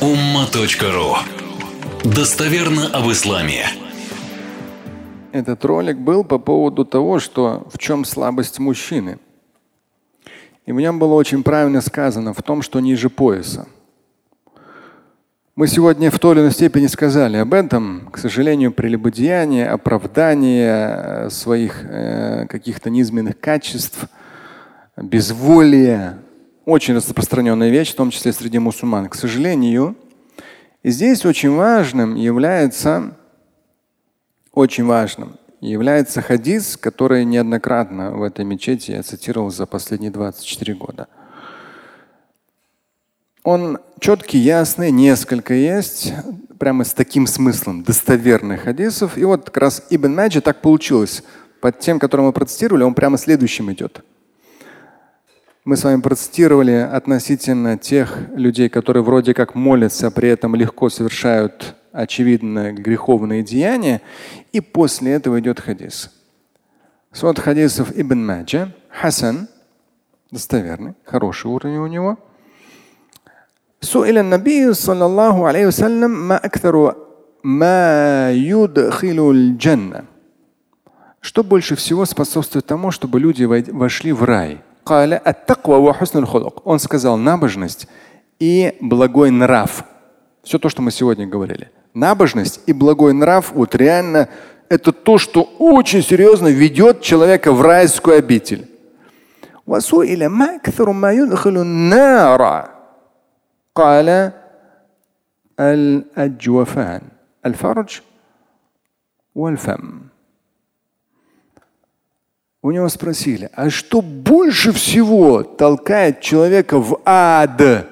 umma.ru Достоверно об исламе. Этот ролик был по поводу того, что в чем слабость мужчины. И в нем было очень правильно сказано в том, что ниже пояса. Мы сегодня в той или иной степени сказали об этом. К сожалению, прелюбодеяние, оправдание своих э, каких-то низменных качеств, безволие, очень распространенная вещь, в том числе среди мусульман. К сожалению, здесь очень важным является, очень важным является хадис, который неоднократно в этой мечети я цитировал за последние 24 года. Он четкий, ясный, несколько есть, прямо с таким смыслом, достоверных хадисов. И вот как раз Ибн Маджи так получилось. Под тем, который мы процитировали, он прямо следующим идет мы с вами процитировали относительно тех людей, которые вроде как молятся, а при этом легко совершают очевидно греховные деяния. И после этого идет хадис. Свод хадисов Ибн Маджа, Хасан, достоверный, хороший уровень у него. سئل النبي صلى الله عليه وسلم ما أكثر ما يدخل الجنة. Что больше всего способствует тому, чтобы люди вошли в рай? Он сказал набожность и благой нрав. Все то, что мы сегодня говорили. Набожность и благой нрав, вот реально это то, что очень серьезно ведет человека в райскую обитель. قال الأجوفان الفرج والفم у него спросили, а что больше всего толкает человека в ад?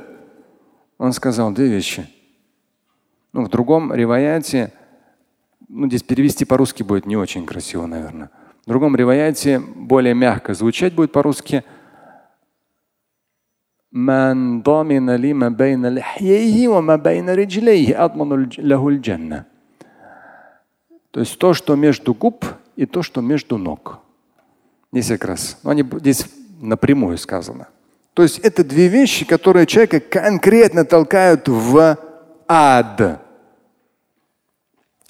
Он сказал две вещи. Ну, в другом ревояте, ну, здесь перевести по-русски будет не очень красиво, наверное. В другом ревояте более мягко звучать будет по-русски. То есть то, что между губ и то, что между ног. Как раз. Но они здесь напрямую сказано. То есть это две вещи, которые человека конкретно толкают в ад.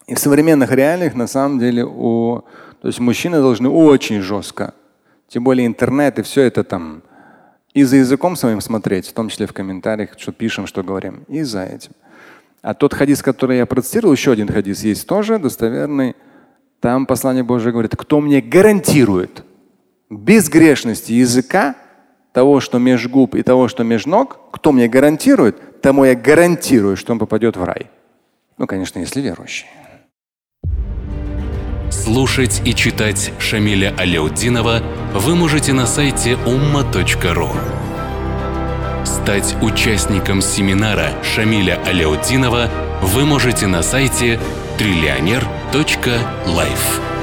И в современных реалиях на самом деле у, то есть мужчины должны очень жестко, тем более интернет и все это там, и за языком своим смотреть, в том числе в комментариях, что пишем, что говорим, и за этим. А тот хадис, который я процитировал, еще один хадис есть тоже достоверный. Там послание Божие говорит, кто мне гарантирует, безгрешности языка, того, что меж губ и того, что меж ног, кто мне гарантирует, тому я гарантирую, что он попадет в рай. Ну, конечно, если верующий. Слушать и читать Шамиля Аляутдинова вы можете на сайте umma.ru. Стать участником семинара Шамиля Аляутдинова вы можете на сайте триллионер.life.